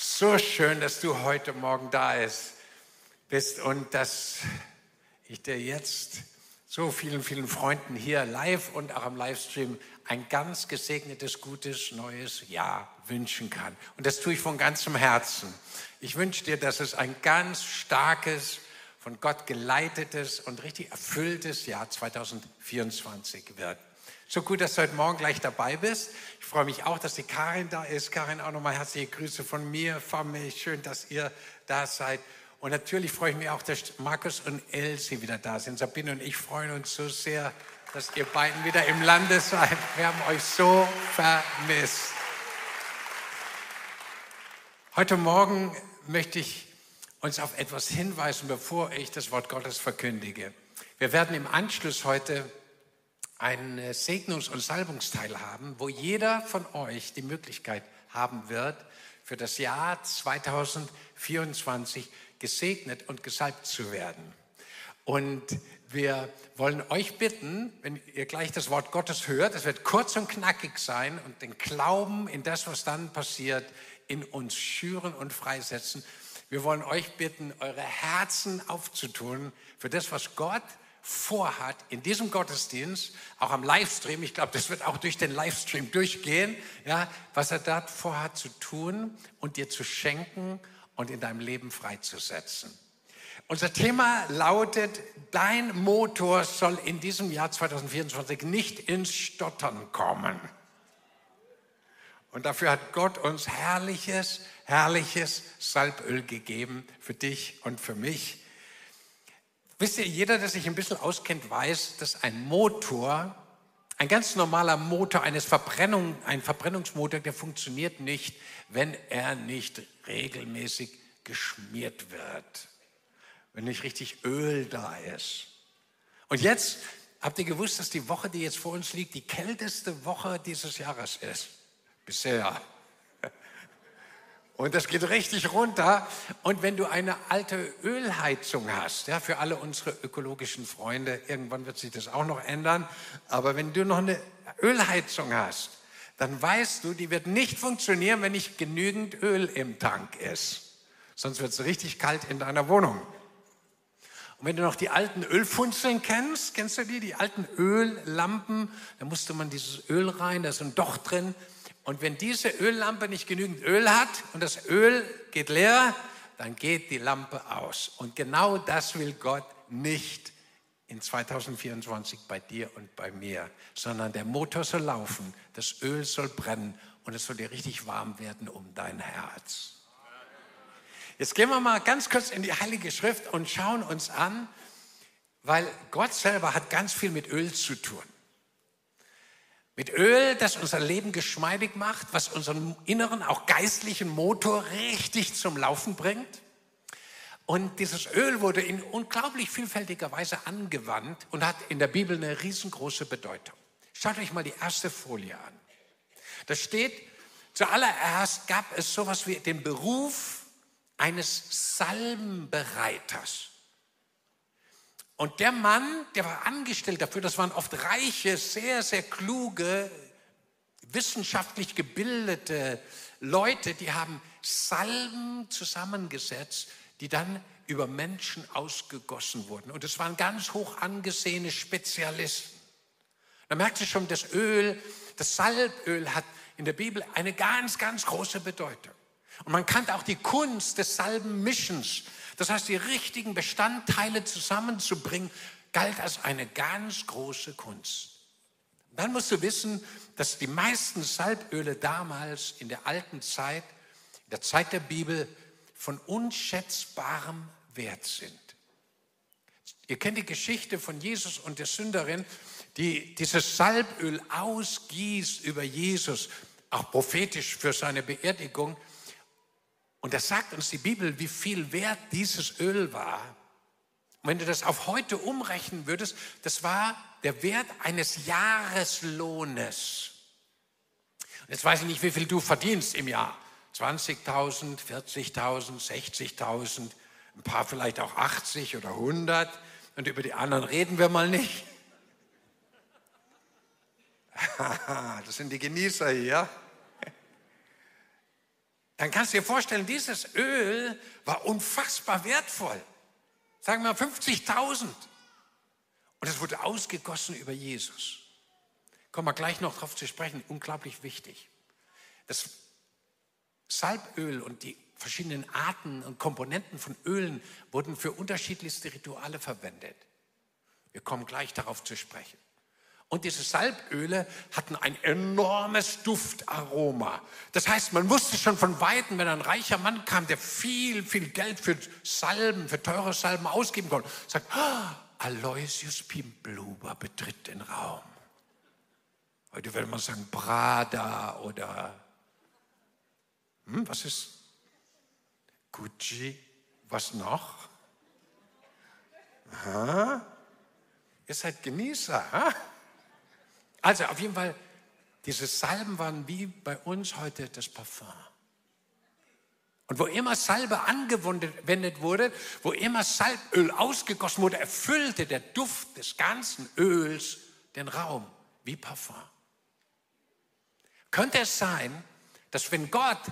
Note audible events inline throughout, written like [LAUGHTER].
So schön, dass du heute Morgen da bist und dass ich dir jetzt so vielen, vielen Freunden hier live und auch am Livestream ein ganz gesegnetes, gutes, neues Jahr wünschen kann. Und das tue ich von ganzem Herzen. Ich wünsche dir, dass es ein ganz starkes, von Gott geleitetes und richtig erfülltes Jahr 2024 wird. So gut, dass du heute Morgen gleich dabei bist. Ich freue mich auch, dass die Karin da ist. Karin, auch nochmal herzliche Grüße von mir, mir. Schön, dass ihr da seid. Und natürlich freue ich mich auch, dass Markus und Elsie wieder da sind. Sabine und ich freuen uns so sehr, dass ihr beiden wieder im Lande seid. Wir haben euch so vermisst. Heute Morgen möchte ich uns auf etwas hinweisen, bevor ich das Wort Gottes verkündige. Wir werden im Anschluss heute einen äh, Segnungs- und Salbungsteil haben, wo jeder von euch die Möglichkeit haben wird, für das Jahr 2024 gesegnet und gesalbt zu werden. Und wir wollen euch bitten, wenn ihr gleich das Wort Gottes hört, es wird kurz und knackig sein und den Glauben in das, was dann passiert, in uns schüren und freisetzen. Wir wollen euch bitten, eure Herzen aufzutun für das, was Gott vorhat in diesem Gottesdienst, auch am Livestream, ich glaube, das wird auch durch den Livestream durchgehen, ja, was er dort vorhat zu tun und dir zu schenken und in deinem Leben freizusetzen. Unser Thema lautet, dein Motor soll in diesem Jahr 2024 nicht ins Stottern kommen. Und dafür hat Gott uns herrliches, herrliches Salböl gegeben für dich und für mich Wisst ihr, jeder, der sich ein bisschen auskennt, weiß, dass ein Motor, ein ganz normaler Motor eines Verbrennung, ein Verbrennungsmotor, der funktioniert nicht, wenn er nicht regelmäßig geschmiert wird, wenn nicht richtig Öl da ist. Und jetzt habt ihr gewusst, dass die Woche, die jetzt vor uns liegt, die kälteste Woche dieses Jahres ist. Bisher. Und das geht richtig runter. Und wenn du eine alte Ölheizung hast, ja, für alle unsere ökologischen Freunde, irgendwann wird sich das auch noch ändern, aber wenn du noch eine Ölheizung hast, dann weißt du, die wird nicht funktionieren, wenn nicht genügend Öl im Tank ist. Sonst wird es richtig kalt in deiner Wohnung. Und wenn du noch die alten Ölfunzeln kennst, kennst du die, die alten Öllampen, da musste man dieses Öl rein, da ist ein Docht drin, und wenn diese Öllampe nicht genügend Öl hat und das Öl geht leer, dann geht die Lampe aus. Und genau das will Gott nicht in 2024 bei dir und bei mir, sondern der Motor soll laufen, das Öl soll brennen und es soll dir richtig warm werden um dein Herz. Jetzt gehen wir mal ganz kurz in die Heilige Schrift und schauen uns an, weil Gott selber hat ganz viel mit Öl zu tun. Mit Öl, das unser Leben geschmeidig macht, was unseren inneren, auch geistlichen Motor richtig zum Laufen bringt. Und dieses Öl wurde in unglaublich vielfältiger Weise angewandt und hat in der Bibel eine riesengroße Bedeutung. Schaut euch mal die erste Folie an. Da steht, zuallererst gab es sowas wie den Beruf eines Salbenbereiters. Und der Mann, der war angestellt dafür, das waren oft reiche, sehr, sehr kluge, wissenschaftlich gebildete Leute, die haben Salben zusammengesetzt, die dann über Menschen ausgegossen wurden. Und es waren ganz hoch angesehene Spezialisten. Da merkt ihr schon, das Öl, das Salböl hat in der Bibel eine ganz, ganz große Bedeutung. Und man kannte auch die Kunst des Salbenmischens. Das heißt, die richtigen Bestandteile zusammenzubringen, galt als eine ganz große Kunst. Dann musst du wissen, dass die meisten Salböle damals in der alten Zeit, in der Zeit der Bibel, von unschätzbarem Wert sind. Ihr kennt die Geschichte von Jesus und der Sünderin, die dieses Salböl ausgießt über Jesus, auch prophetisch für seine Beerdigung. Und das sagt uns die Bibel, wie viel wert dieses Öl war. Und wenn du das auf heute umrechnen würdest, das war der Wert eines Jahreslohnes. Und jetzt weiß ich nicht, wie viel du verdienst im Jahr. 20.000, 40.000, 60.000, ein paar vielleicht auch 80 oder 100. Und über die anderen reden wir mal nicht. [LAUGHS] das sind die Genießer hier. Dann kannst du dir vorstellen, dieses Öl war unfassbar wertvoll. Sagen wir mal 50.000. Und es wurde ausgegossen über Jesus. Kommen wir gleich noch darauf zu sprechen, unglaublich wichtig. Das Salböl und die verschiedenen Arten und Komponenten von Ölen wurden für unterschiedlichste Rituale verwendet. Wir kommen gleich darauf zu sprechen. Und diese Salböle hatten ein enormes Duftaroma. Das heißt, man wusste schon von Weitem, wenn ein reicher Mann kam, der viel, viel Geld für Salben, für teure Salben ausgeben konnte, sagt, oh, Aloysius Pimbluber betritt den Raum. Heute würde man sagen Prada oder hm, was ist Gucci? Was noch? Aha. Ihr seid Genießer. Ha? Also auf jeden Fall, diese Salben waren wie bei uns heute das Parfum. Und wo immer Salbe angewendet wurde, wo immer Salböl ausgegossen wurde, erfüllte der Duft des ganzen Öls den Raum wie Parfum. Könnte es sein, dass wenn Gott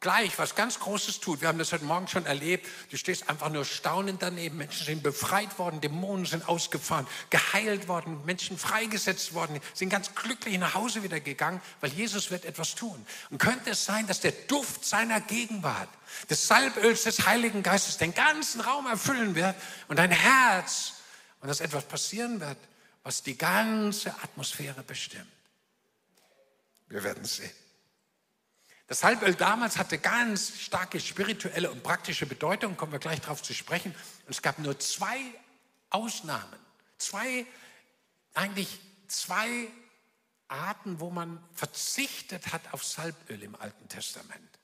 gleich was ganz Großes tut. Wir haben das heute Morgen schon erlebt. Du stehst einfach nur staunend daneben. Menschen sind befreit worden, Dämonen sind ausgefahren, geheilt worden, Menschen freigesetzt worden, sind ganz glücklich nach Hause wieder gegangen, weil Jesus wird etwas tun. Und könnte es sein, dass der Duft seiner Gegenwart, des Salböls des Heiligen Geistes den ganzen Raum erfüllen wird und dein Herz und dass etwas passieren wird, was die ganze Atmosphäre bestimmt. Wir werden sehen. Das Salböl damals hatte ganz starke spirituelle und praktische Bedeutung, kommen wir gleich darauf zu sprechen. Und es gab nur zwei Ausnahmen, zwei, eigentlich zwei Arten, wo man verzichtet hat auf Salböl im Alten Testament.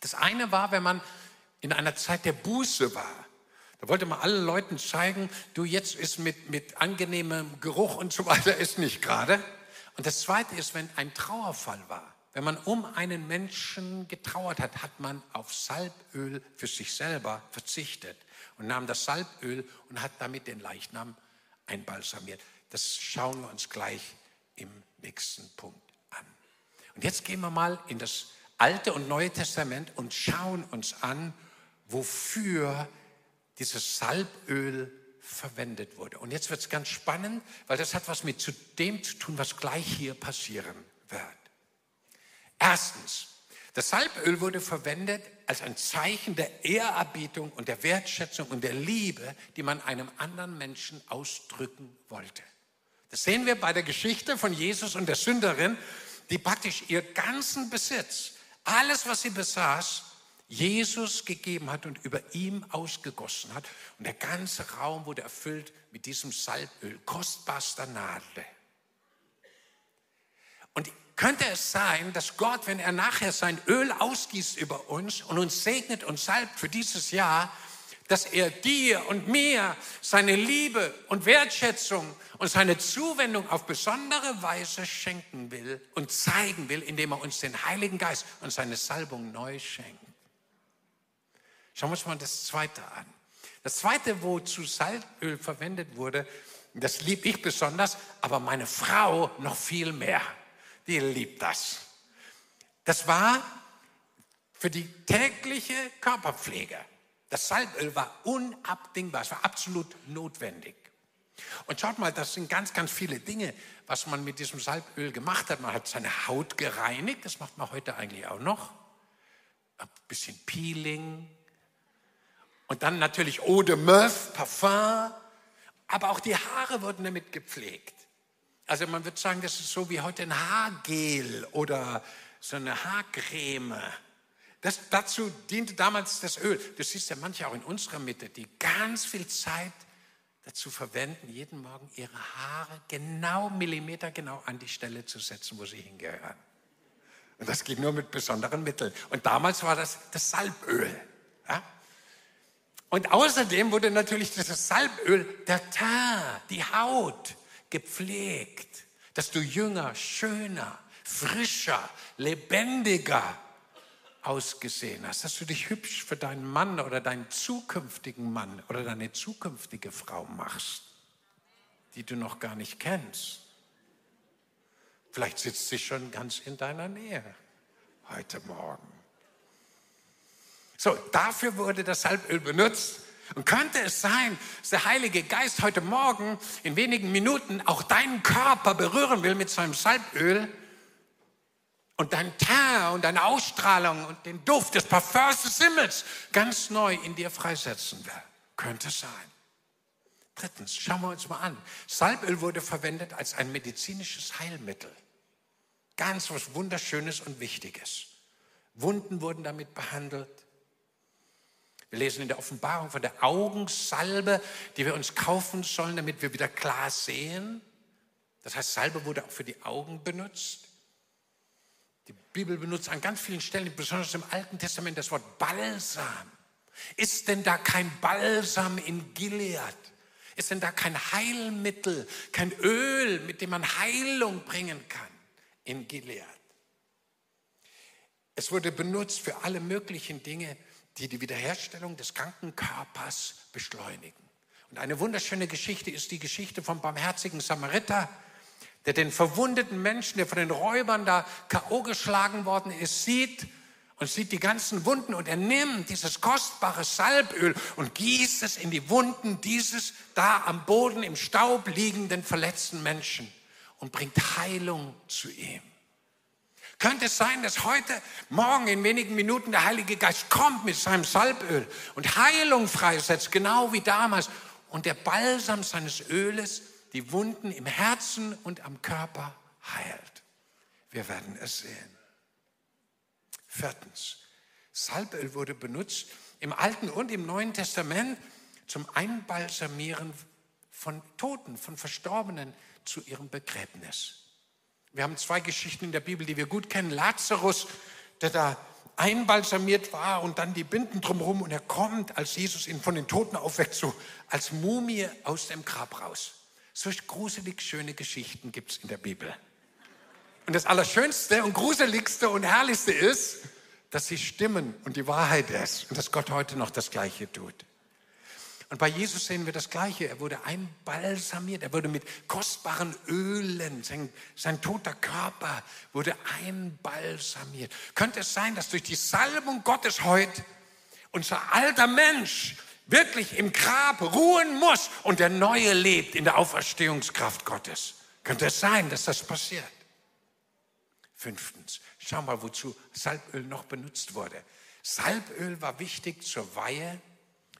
Das eine war, wenn man in einer Zeit der Buße war. Da wollte man allen Leuten zeigen, du jetzt ist mit, mit angenehmem Geruch und so weiter ist nicht gerade. Und das zweite ist, wenn ein Trauerfall war. Wenn man um einen Menschen getrauert hat, hat man auf Salböl für sich selber verzichtet und nahm das Salböl und hat damit den Leichnam einbalsamiert. Das schauen wir uns gleich im nächsten Punkt an. Und jetzt gehen wir mal in das Alte und Neue Testament und schauen uns an, wofür dieses Salböl verwendet wurde. Und jetzt wird es ganz spannend, weil das hat was mit dem zu tun, was gleich hier passieren wird. Erstens, das Salböl wurde verwendet als ein Zeichen der Ehrerbietung und der Wertschätzung und der Liebe, die man einem anderen Menschen ausdrücken wollte. Das sehen wir bei der Geschichte von Jesus und der Sünderin, die praktisch ihr ganzen Besitz, alles, was sie besaß, Jesus gegeben hat und über ihm ausgegossen hat. Und der ganze Raum wurde erfüllt mit diesem Salböl, kostbarster Nadel. Könnte es sein, dass Gott, wenn er nachher sein Öl ausgießt über uns und uns segnet und salbt für dieses Jahr, dass er dir und mir seine Liebe und Wertschätzung und seine Zuwendung auf besondere Weise schenken will und zeigen will, indem er uns den Heiligen Geist und seine Salbung neu schenkt. Schauen wir uns mal das Zweite an. Das Zweite, wozu Salböl verwendet wurde, das lieb ich besonders, aber meine Frau noch viel mehr die liebt das. Das war für die tägliche Körperpflege. Das Salböl war unabdingbar, es war absolut notwendig. Und schaut mal, das sind ganz, ganz viele Dinge, was man mit diesem Salböl gemacht hat. Man hat seine Haut gereinigt, das macht man heute eigentlich auch noch. Ein bisschen Peeling. Und dann natürlich Eau de Meuf, Parfum. Aber auch die Haare wurden damit gepflegt. Also man würde sagen, das ist so wie heute ein Haargel oder so eine Haarcreme. Das, dazu diente damals das Öl. Du siehst ja manche auch in unserer Mitte, die ganz viel Zeit dazu verwenden, jeden Morgen ihre Haare genau Millimeter genau an die Stelle zu setzen, wo sie hingehören. Und das geht nur mit besonderen Mitteln. Und damals war das das Salböl. Ja? Und außerdem wurde natürlich das Salböl der Teint, die Haut, gepflegt, dass du jünger, schöner, frischer, lebendiger ausgesehen hast, dass du dich hübsch für deinen Mann oder deinen zukünftigen Mann oder deine zukünftige Frau machst, die du noch gar nicht kennst. Vielleicht sitzt sie schon ganz in deiner Nähe heute Morgen. So, dafür wurde das Salböl benutzt. Und könnte es sein, dass der Heilige Geist heute Morgen in wenigen Minuten auch deinen Körper berühren will mit seinem Salböl und dein Teint und deine Ausstrahlung und den Duft des Parfums des Himmels ganz neu in dir freisetzen will? Könnte sein. Drittens, schauen wir uns mal an. Salböl wurde verwendet als ein medizinisches Heilmittel. Ganz was Wunderschönes und Wichtiges. Wunden wurden damit behandelt. Wir lesen in der Offenbarung von der Augensalbe, die wir uns kaufen sollen, damit wir wieder klar sehen. Das heißt, Salbe wurde auch für die Augen benutzt. Die Bibel benutzt an ganz vielen Stellen, besonders im Alten Testament, das Wort Balsam. Ist denn da kein Balsam in Gilead? Ist denn da kein Heilmittel, kein Öl, mit dem man Heilung bringen kann in Gilead? Es wurde benutzt für alle möglichen Dinge, die die Wiederherstellung des kranken Körpers beschleunigen. Und eine wunderschöne Geschichte ist die Geschichte vom barmherzigen Samariter, der den verwundeten Menschen, der von den Räubern da K.O. geschlagen worden ist, sieht und sieht die ganzen Wunden und er nimmt dieses kostbare Salböl und gießt es in die Wunden dieses da am Boden im Staub liegenden verletzten Menschen und bringt Heilung zu ihm. Könnte es sein, dass heute, morgen, in wenigen Minuten der Heilige Geist kommt mit seinem Salböl und Heilung freisetzt, genau wie damals, und der Balsam seines Öles die Wunden im Herzen und am Körper heilt? Wir werden es sehen. Viertens, Salböl wurde benutzt im Alten und im Neuen Testament zum Einbalsamieren von Toten, von Verstorbenen zu ihrem Begräbnis. Wir haben zwei Geschichten in der Bibel, die wir gut kennen. Lazarus, der da einbalsamiert war und dann die Binden drumherum und er kommt, als Jesus ihn von den Toten aufweckt, so als Mumie aus dem Grab raus. Solch gruselig schöne Geschichten gibt es in der Bibel. Und das Allerschönste und Gruseligste und Herrlichste ist, dass sie stimmen und die Wahrheit ist und dass Gott heute noch das Gleiche tut. Und bei Jesus sehen wir das Gleiche. Er wurde einbalsamiert, er wurde mit kostbaren Ölen, sein, sein toter Körper wurde einbalsamiert. Könnte es sein, dass durch die Salbung Gottes heute unser alter Mensch wirklich im Grab ruhen muss und der Neue lebt in der Auferstehungskraft Gottes? Könnte es sein, dass das passiert? Fünftens, schau mal, wozu Salböl noch benutzt wurde. Salböl war wichtig zur Weihe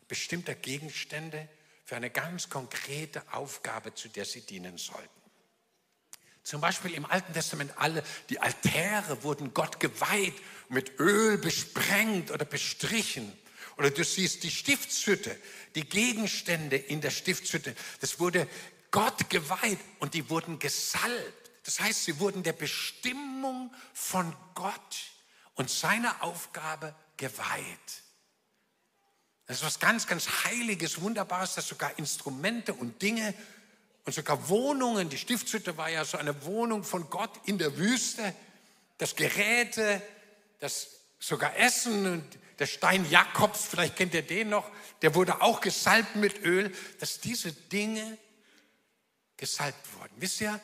bestimmter Gegenstände für eine ganz konkrete Aufgabe, zu der sie dienen sollten. Zum Beispiel im Alten Testament alle, die Altäre wurden Gott geweiht, mit Öl besprengt oder bestrichen. Oder du siehst die Stiftshütte, die Gegenstände in der Stiftshütte, das wurde Gott geweiht und die wurden gesalbt. Das heißt, sie wurden der Bestimmung von Gott und seiner Aufgabe geweiht. Das ist was ganz, ganz Heiliges, Wunderbares, dass sogar Instrumente und Dinge und sogar Wohnungen, die Stiftshütte war ja so eine Wohnung von Gott in der Wüste, das Geräte, das sogar Essen und der Stein Jakobs, vielleicht kennt ihr den noch, der wurde auch gesalbt mit Öl, dass diese Dinge gesalbt wurden. Wisst ihr,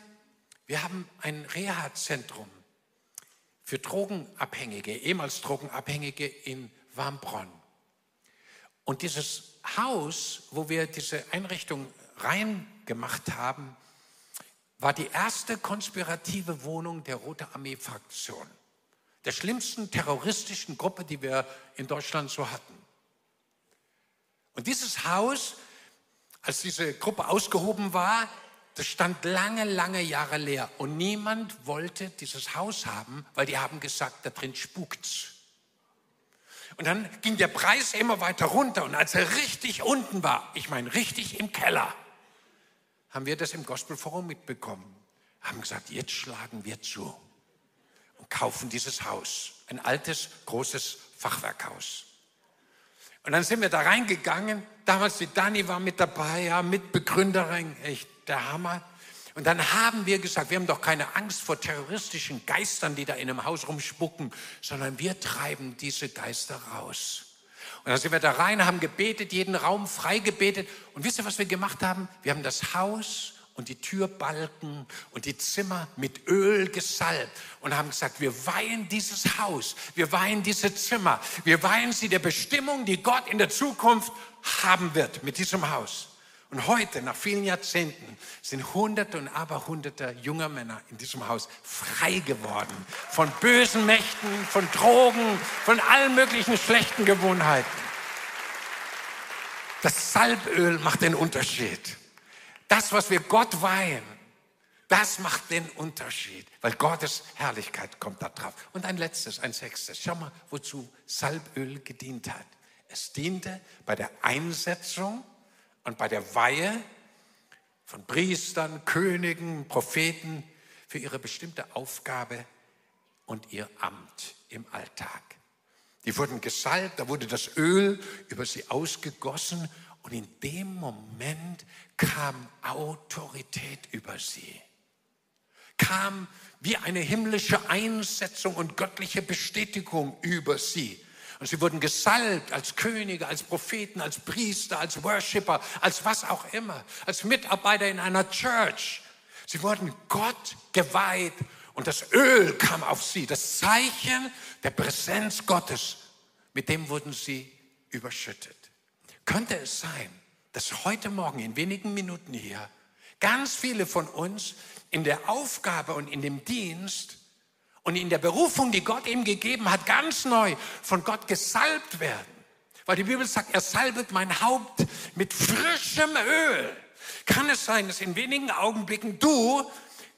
wir haben ein Reha-Zentrum für Drogenabhängige, ehemals Drogenabhängige in Warmbronn. Und dieses Haus, wo wir diese Einrichtung reingemacht haben, war die erste konspirative Wohnung der Rote Armee-Fraktion, der schlimmsten terroristischen Gruppe, die wir in Deutschland so hatten. Und dieses Haus, als diese Gruppe ausgehoben war, das stand lange, lange Jahre leer und niemand wollte dieses Haus haben, weil die haben gesagt, da drin spukt's. Und dann ging der Preis immer weiter runter und als er richtig unten war, ich meine richtig im Keller, haben wir das im Gospelforum mitbekommen. Haben gesagt, jetzt schlagen wir zu und kaufen dieses Haus. Ein altes, großes Fachwerkhaus. Und dann sind wir da reingegangen. Damals die Dani war mit dabei, ja, Mitbegründerin, echt der Hammer. Und dann haben wir gesagt, wir haben doch keine Angst vor terroristischen Geistern, die da in einem Haus rumspucken, sondern wir treiben diese Geister raus. Und dann sind wir da rein, haben gebetet, jeden Raum frei gebetet. Und wisst ihr, was wir gemacht haben? Wir haben das Haus und die Türbalken und die Zimmer mit Öl gesalbt und haben gesagt, wir weihen dieses Haus, wir weihen diese Zimmer, wir weihen sie der Bestimmung, die Gott in der Zukunft haben wird mit diesem Haus. Und heute, nach vielen Jahrzehnten, sind Hunderte und Aberhunderte junger Männer in diesem Haus frei geworden von bösen Mächten, von Drogen, von allen möglichen schlechten Gewohnheiten. Das Salböl macht den Unterschied. Das, was wir Gott weihen, das macht den Unterschied, weil Gottes Herrlichkeit kommt da drauf. Und ein letztes, ein sechstes. Schau mal, wozu Salböl gedient hat. Es diente bei der Einsetzung und bei der Weihe von Priestern, Königen, Propheten für ihre bestimmte Aufgabe und ihr Amt im Alltag. Die wurden gesalbt, da wurde das Öl über sie ausgegossen und in dem Moment kam Autorität über sie. Kam wie eine himmlische Einsetzung und göttliche Bestätigung über sie. Und sie wurden gesalbt als Könige, als Propheten, als Priester, als Worshipper, als was auch immer, als Mitarbeiter in einer Church. Sie wurden Gott geweiht und das Öl kam auf sie, das Zeichen der Präsenz Gottes. Mit dem wurden sie überschüttet. Könnte es sein, dass heute Morgen in wenigen Minuten hier ganz viele von uns in der Aufgabe und in dem Dienst und in der Berufung, die Gott ihm gegeben hat, ganz neu von Gott gesalbt werden. Weil die Bibel sagt, er salbet mein Haupt mit frischem Öl. Kann es sein, dass in wenigen Augenblicken du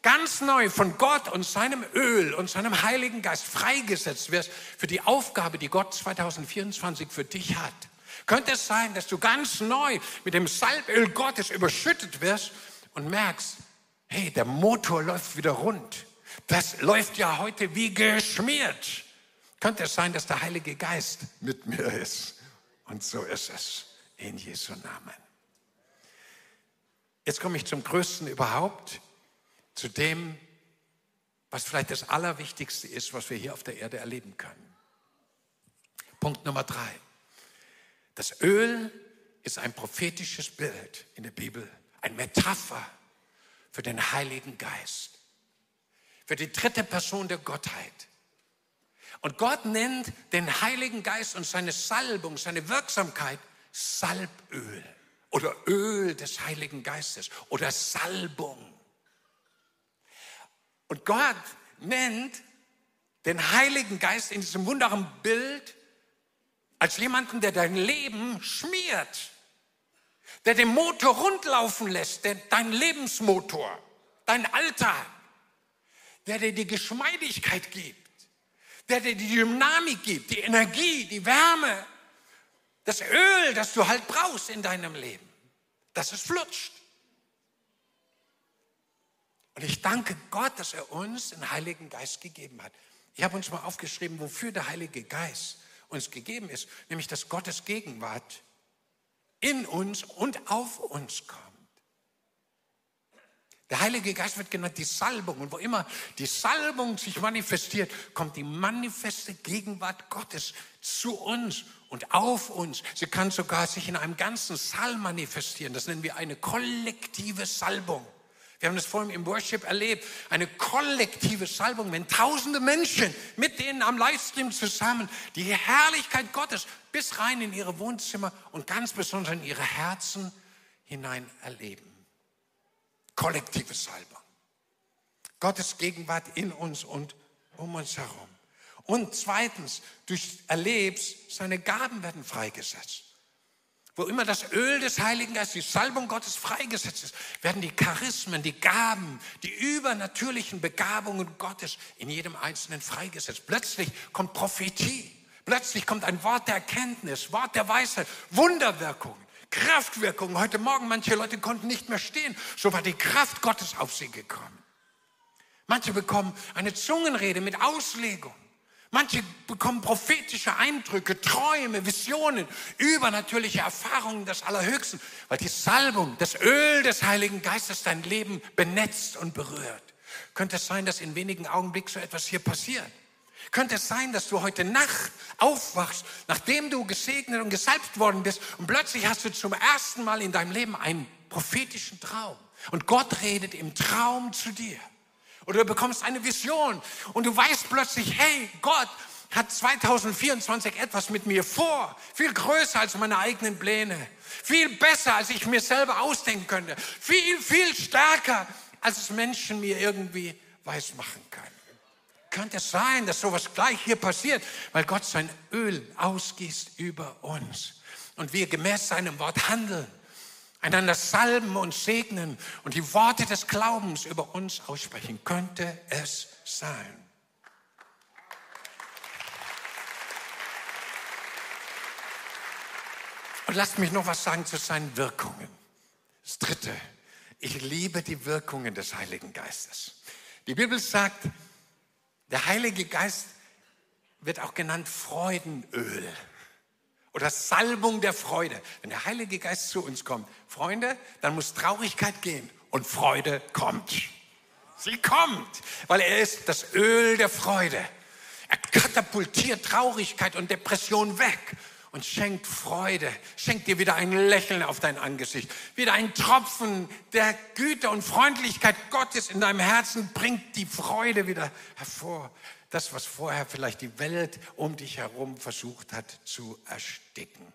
ganz neu von Gott und seinem Öl und seinem Heiligen Geist freigesetzt wirst für die Aufgabe, die Gott 2024 für dich hat? Könnte es sein, dass du ganz neu mit dem Salböl Gottes überschüttet wirst und merkst, hey, der Motor läuft wieder rund. Das läuft ja heute wie geschmiert. Könnte es sein, dass der Heilige Geist mit mir ist? Und so ist es in Jesu Namen. Jetzt komme ich zum Größten überhaupt, zu dem, was vielleicht das Allerwichtigste ist, was wir hier auf der Erde erleben können. Punkt Nummer drei. Das Öl ist ein prophetisches Bild in der Bibel, ein Metapher für den Heiligen Geist für die dritte Person der Gottheit. Und Gott nennt den Heiligen Geist und seine Salbung, seine Wirksamkeit Salböl oder Öl des Heiligen Geistes oder Salbung. Und Gott nennt den Heiligen Geist in diesem wunderbaren Bild als jemanden, der dein Leben schmiert, der den Motor rundlaufen lässt, der, dein Lebensmotor, dein Alltag der dir die Geschmeidigkeit gibt, der dir die Dynamik gibt, die Energie, die Wärme, das Öl, das du halt brauchst in deinem Leben, dass es flutscht. Und ich danke Gott, dass er uns den Heiligen Geist gegeben hat. Ich habe uns mal aufgeschrieben, wofür der Heilige Geist uns gegeben ist, nämlich dass Gottes Gegenwart in uns und auf uns kommt. Der Heilige Geist wird genannt die Salbung. Und wo immer die Salbung sich manifestiert, kommt die manifeste Gegenwart Gottes zu uns und auf uns. Sie kann sogar sich in einem ganzen Saal manifestieren. Das nennen wir eine kollektive Salbung. Wir haben das vorhin im Worship erlebt. Eine kollektive Salbung, wenn tausende Menschen mit denen am Livestream zusammen die Herrlichkeit Gottes bis rein in ihre Wohnzimmer und ganz besonders in ihre Herzen hinein erleben. Kollektive Salbung. Gottes Gegenwart in uns und um uns herum. Und zweitens, durch Erlebs, seine Gaben werden freigesetzt. Wo immer das Öl des Heiligen Geistes, die Salbung Gottes freigesetzt ist, werden die Charismen, die Gaben, die übernatürlichen Begabungen Gottes in jedem Einzelnen freigesetzt. Plötzlich kommt Prophetie. Plötzlich kommt ein Wort der Erkenntnis, Wort der Weisheit, Wunderwirkung. Kraftwirkung. Heute Morgen, manche Leute konnten nicht mehr stehen. So war die Kraft Gottes auf sie gekommen. Manche bekommen eine Zungenrede mit Auslegung. Manche bekommen prophetische Eindrücke, Träume, Visionen, übernatürliche Erfahrungen des Allerhöchsten, weil die Salbung, das Öl des Heiligen Geistes dein Leben benetzt und berührt. Könnte es sein, dass in wenigen Augenblicken so etwas hier passiert? Könnte es sein, dass du heute Nacht aufwachst, nachdem du gesegnet und gesalbt worden bist und plötzlich hast du zum ersten Mal in deinem Leben einen prophetischen Traum. Und Gott redet im Traum zu dir. Oder du bekommst eine Vision und du weißt plötzlich, hey, Gott hat 2024 etwas mit mir vor. Viel größer als meine eigenen Pläne. Viel besser, als ich mir selber ausdenken könnte. Viel, viel stärker, als es Menschen mir irgendwie weismachen können. Könnte es sein, dass sowas gleich hier passiert, weil Gott sein Öl ausgießt über uns und wir gemäß seinem Wort handeln einander salben und segnen und die Worte des Glaubens über uns aussprechen. Könnte es sein? Und lasst mich noch was sagen zu seinen Wirkungen. Das Dritte, ich liebe die Wirkungen des Heiligen Geistes. Die Bibel sagt, der Heilige Geist wird auch genannt Freudenöl oder Salbung der Freude. Wenn der Heilige Geist zu uns kommt, Freunde, dann muss Traurigkeit gehen und Freude kommt. Sie kommt, weil er ist das Öl der Freude. Er katapultiert Traurigkeit und Depression weg und schenkt Freude, schenkt dir wieder ein Lächeln auf dein Angesicht, wieder ein Tropfen der Güte und Freundlichkeit Gottes in deinem Herzen bringt die Freude wieder hervor das, was vorher vielleicht die Welt um dich herum versucht hat zu ersticken.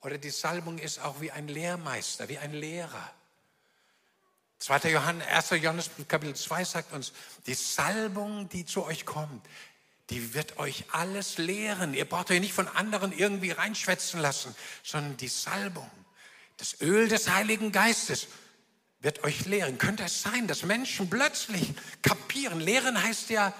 Oder die Salbung ist auch wie ein Lehrmeister, wie ein Lehrer. 2. Johannes, 1. Johannes Kapitel 2 sagt uns, die Salbung, die zu euch kommt, die wird euch alles lehren. Ihr braucht euch nicht von anderen irgendwie reinschwätzen lassen, sondern die Salbung, das Öl des Heiligen Geistes wird euch lehren. Könnte es sein, dass Menschen plötzlich kapieren? Lehren heißt ja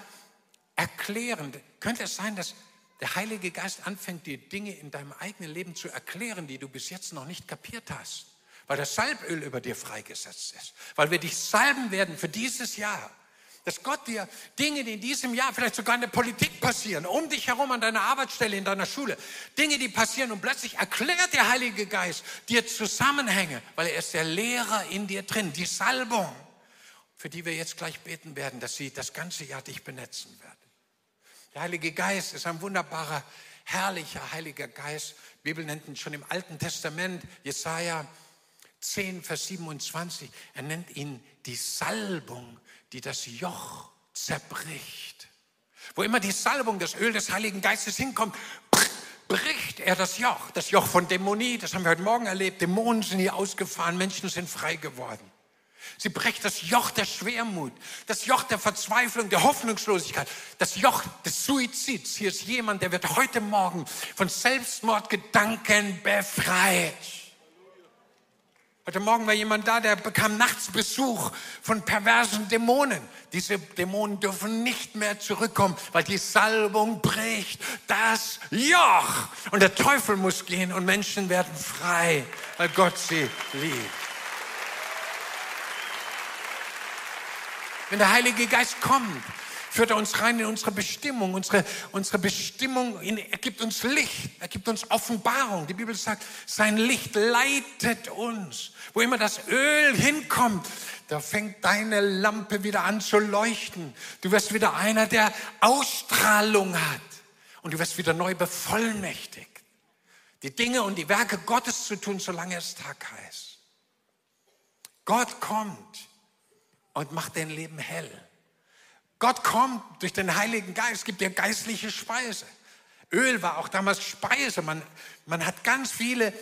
erklären. Könnte es sein, dass der Heilige Geist anfängt, dir Dinge in deinem eigenen Leben zu erklären, die du bis jetzt noch nicht kapiert hast? Weil das Salböl über dir freigesetzt ist. Weil wir dich salben werden für dieses Jahr dass Gott dir Dinge, die in diesem Jahr vielleicht sogar in der Politik passieren, um dich herum an deiner Arbeitsstelle, in deiner Schule, Dinge, die passieren und plötzlich erklärt der Heilige Geist dir Zusammenhänge, weil er ist der Lehrer in dir drin, die Salbung, für die wir jetzt gleich beten werden, dass sie das ganze Jahr dich benetzen werden. Der Heilige Geist ist ein wunderbarer, herrlicher Heiliger Geist. Die Bibel nennt ihn schon im Alten Testament, Jesaja 10, Vers 27. Er nennt ihn die Salbung die das Joch zerbricht. Wo immer die Salbung, das Öl des Heiligen Geistes hinkommt, bricht er das Joch. Das Joch von Dämonie, das haben wir heute Morgen erlebt. Dämonen sind hier ausgefahren, Menschen sind frei geworden. Sie bricht das Joch der Schwermut, das Joch der Verzweiflung, der Hoffnungslosigkeit, das Joch des Suizids. Hier ist jemand, der wird heute Morgen von Selbstmordgedanken befreit. Heute Morgen war jemand da, der bekam nachts Besuch von perversen Dämonen. Diese Dämonen dürfen nicht mehr zurückkommen, weil die Salbung bricht das Joch. Und der Teufel muss gehen und Menschen werden frei, weil Gott sie liebt. Wenn der Heilige Geist kommt, führt er uns rein in unsere Bestimmung. Unsere, unsere Bestimmung, er gibt uns Licht, er gibt uns Offenbarung. Die Bibel sagt, sein Licht leitet uns. Wo immer das Öl hinkommt, da fängt deine Lampe wieder an zu leuchten. Du wirst wieder einer, der Ausstrahlung hat. Und du wirst wieder neu bevollmächtigt. Die Dinge und die Werke Gottes zu tun, solange es Tag heißt. Gott kommt und macht dein Leben hell. Gott kommt durch den Heiligen Geist, gibt dir geistliche Speise. Öl war auch damals Speise. Man, man hat ganz viele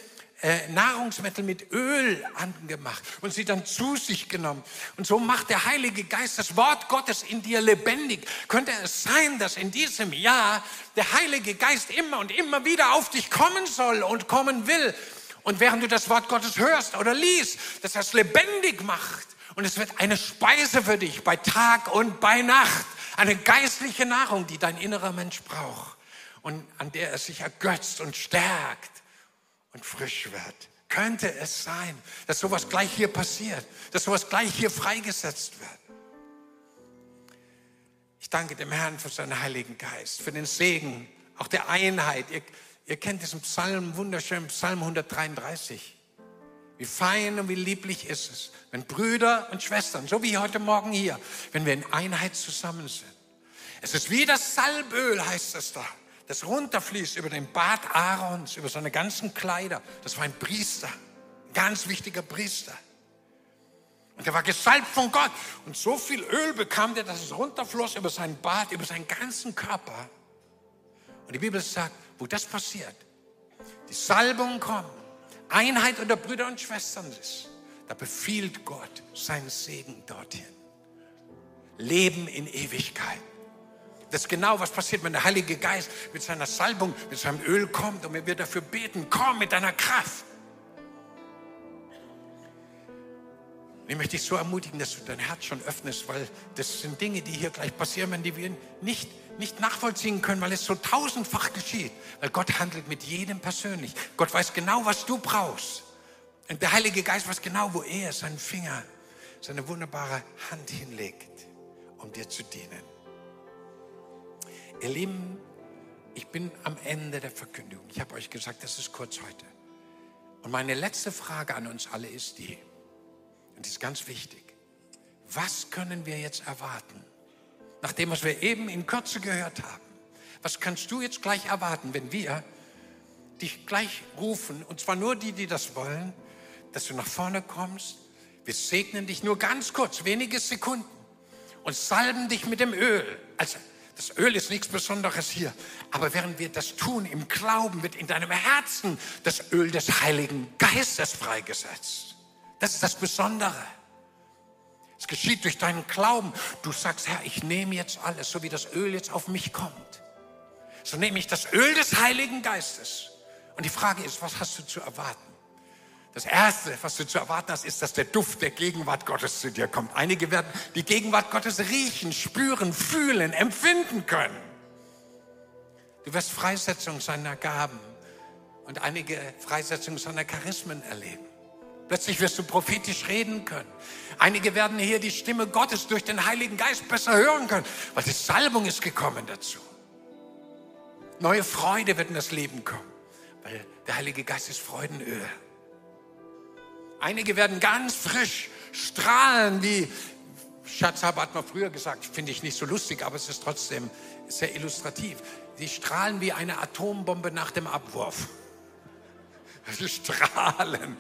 äh, Nahrungsmittel mit Öl angemacht und sie dann zu sich genommen. Und so macht der Heilige Geist das Wort Gottes in dir lebendig. Könnte es sein, dass in diesem Jahr der Heilige Geist immer und immer wieder auf dich kommen soll und kommen will? Und während du das Wort Gottes hörst oder liest, dass er es lebendig macht und es wird eine Speise für dich bei Tag und bei Nacht. Eine geistliche Nahrung, die dein innerer Mensch braucht und an der er sich ergötzt und stärkt und frisch wird. Könnte es sein, dass sowas gleich hier passiert, dass sowas gleich hier freigesetzt wird? Ich danke dem Herrn für seinen Heiligen Geist, für den Segen, auch der Einheit. Ihr, ihr kennt diesen Psalm, wunderschönen Psalm 133. Wie fein und wie lieblich ist es, wenn Brüder und Schwestern, so wie heute Morgen hier, wenn wir in Einheit zusammen sind. Es ist wie das Salböl, heißt es da, das runterfließt über den Bart Aarons, über seine ganzen Kleider. Das war ein Priester, ein ganz wichtiger Priester. Und er war gesalbt von Gott. Und so viel Öl bekam der, dass es runterfloss über seinen Bart, über seinen ganzen Körper. Und die Bibel sagt, wo das passiert, die Salbung kommt, Einheit unter Brüder und Schwestern ist, da befiehlt Gott seinen Segen dorthin. Leben in Ewigkeit. Das ist genau, was passiert, wenn der Heilige Geist mit seiner Salbung, mit seinem Öl kommt und wir dafür beten, komm mit deiner Kraft. Ich möchte dich so ermutigen, dass du dein Herz schon öffnest, weil das sind Dinge, die hier gleich passieren, die wir nicht, nicht nachvollziehen können, weil es so tausendfach geschieht. Weil Gott handelt mit jedem persönlich. Gott weiß genau, was du brauchst. Und der Heilige Geist weiß genau, wo er seinen Finger, seine wunderbare Hand hinlegt, um dir zu dienen. Ihr Lieben, ich bin am Ende der Verkündigung. Ich habe euch gesagt, das ist kurz heute. Und meine letzte Frage an uns alle ist die, und das ist ganz wichtig. Was können wir jetzt erwarten? Nach dem, was wir eben in Kürze gehört haben. Was kannst du jetzt gleich erwarten, wenn wir dich gleich rufen, und zwar nur die, die das wollen, dass du nach vorne kommst. Wir segnen dich nur ganz kurz, wenige Sekunden und salben dich mit dem Öl. Also das Öl ist nichts Besonderes hier. Aber während wir das tun, im Glauben wird in deinem Herzen das Öl des Heiligen Geistes freigesetzt. Das ist das Besondere. Es geschieht durch deinen Glauben. Du sagst, Herr, ich nehme jetzt alles, so wie das Öl jetzt auf mich kommt. So nehme ich das Öl des Heiligen Geistes. Und die Frage ist, was hast du zu erwarten? Das Erste, was du zu erwarten hast, ist, dass der Duft der Gegenwart Gottes zu dir kommt. Einige werden die Gegenwart Gottes riechen, spüren, fühlen, empfinden können. Du wirst Freisetzung seiner Gaben und einige Freisetzung seiner Charismen erleben. Plötzlich wirst du prophetisch reden können. Einige werden hier die Stimme Gottes durch den Heiligen Geist besser hören können, weil die Salbung ist gekommen dazu. Neue Freude wird in das Leben kommen, weil der Heilige Geist ist Freudenöl. Einige werden ganz frisch strahlen, wie Schatzhaber hat mal früher gesagt, finde ich nicht so lustig, aber es ist trotzdem sehr illustrativ. Sie strahlen wie eine Atombombe nach dem Abwurf. [LAUGHS] Strahlen.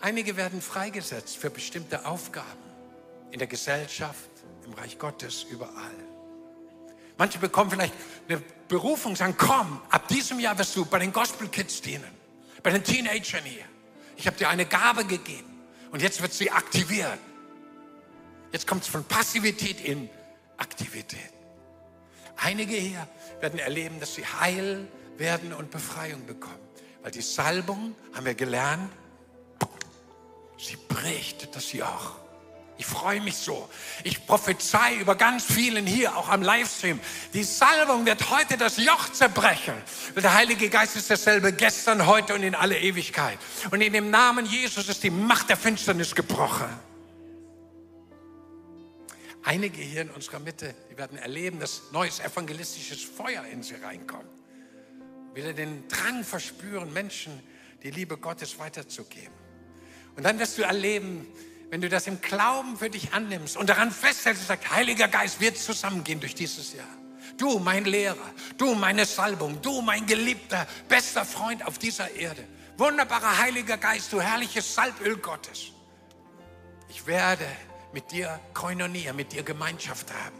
Einige werden freigesetzt für bestimmte Aufgaben in der Gesellschaft, im Reich Gottes, überall. Manche bekommen vielleicht eine Berufung, sagen, komm, ab diesem Jahr wirst du bei den Gospel Kids dienen, bei den Teenagern hier. Ich habe dir eine Gabe gegeben und jetzt wird sie aktiviert. Jetzt kommt es von Passivität in Aktivität. Einige hier werden erleben, dass sie heil werden und Befreiung bekommen. Weil die Salbung, haben wir gelernt, Sie bricht das Joch. Ich freue mich so. Ich prophezei über ganz vielen hier, auch am Livestream. Die Salbung wird heute das Joch zerbrechen. Der Heilige Geist ist dasselbe gestern, heute und in alle Ewigkeit. Und in dem Namen Jesus ist die Macht der Finsternis gebrochen. Einige hier in unserer Mitte, die werden erleben, dass neues evangelistisches Feuer in sie reinkommt. Wieder den Drang verspüren, Menschen die Liebe Gottes weiterzugeben. Und dann wirst du erleben, wenn du das im Glauben für dich annimmst und daran festhältst und sagst, Heiliger Geist wird zusammengehen durch dieses Jahr. Du, mein Lehrer, du, meine Salbung, du, mein geliebter, bester Freund auf dieser Erde. Wunderbarer Heiliger Geist, du herrliches Salböl Gottes. Ich werde mit dir Koinonia, mit dir Gemeinschaft haben.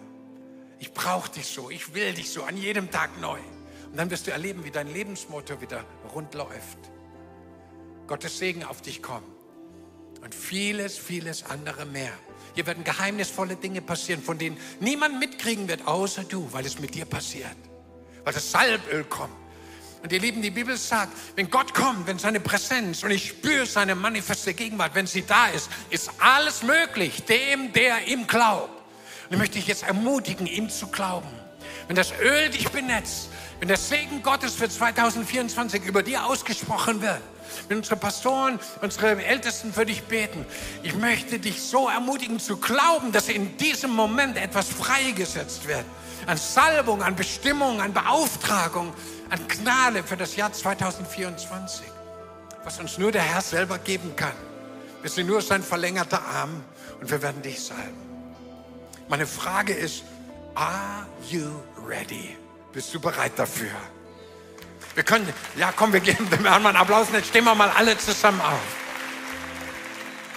Ich brauche dich so, ich will dich so, an jedem Tag neu. Und dann wirst du erleben, wie dein Lebensmotor wieder rund läuft. Gottes Segen auf dich kommt und vieles, vieles andere mehr. Hier werden geheimnisvolle Dinge passieren, von denen niemand mitkriegen wird, außer du, weil es mit dir passiert. Weil das Salböl kommt. Und ihr Lieben, die Bibel sagt, wenn Gott kommt, wenn seine Präsenz und ich spüre seine manifeste Gegenwart, wenn sie da ist, ist alles möglich, dem, der ihm glaubt. Und ich möchte dich jetzt ermutigen, ihm zu glauben. Wenn das Öl dich benetzt, wenn der Segen Gottes für 2024 über dir ausgesprochen wird, wenn unsere Pastoren, unsere Ältesten für dich beten. Ich möchte dich so ermutigen zu glauben, dass in diesem Moment etwas freigesetzt wird. An Salbung, an Bestimmung, an Beauftragung, an Gnade für das Jahr 2024. Was uns nur der Herr selber geben kann. Wir sind nur sein verlängerter Arm und wir werden dich salben. Meine Frage ist, are you ready? Bist du bereit dafür? Wir können, ja komm, wir geben dem Herrn mal einen Applaus und jetzt stehen wir mal alle zusammen auf.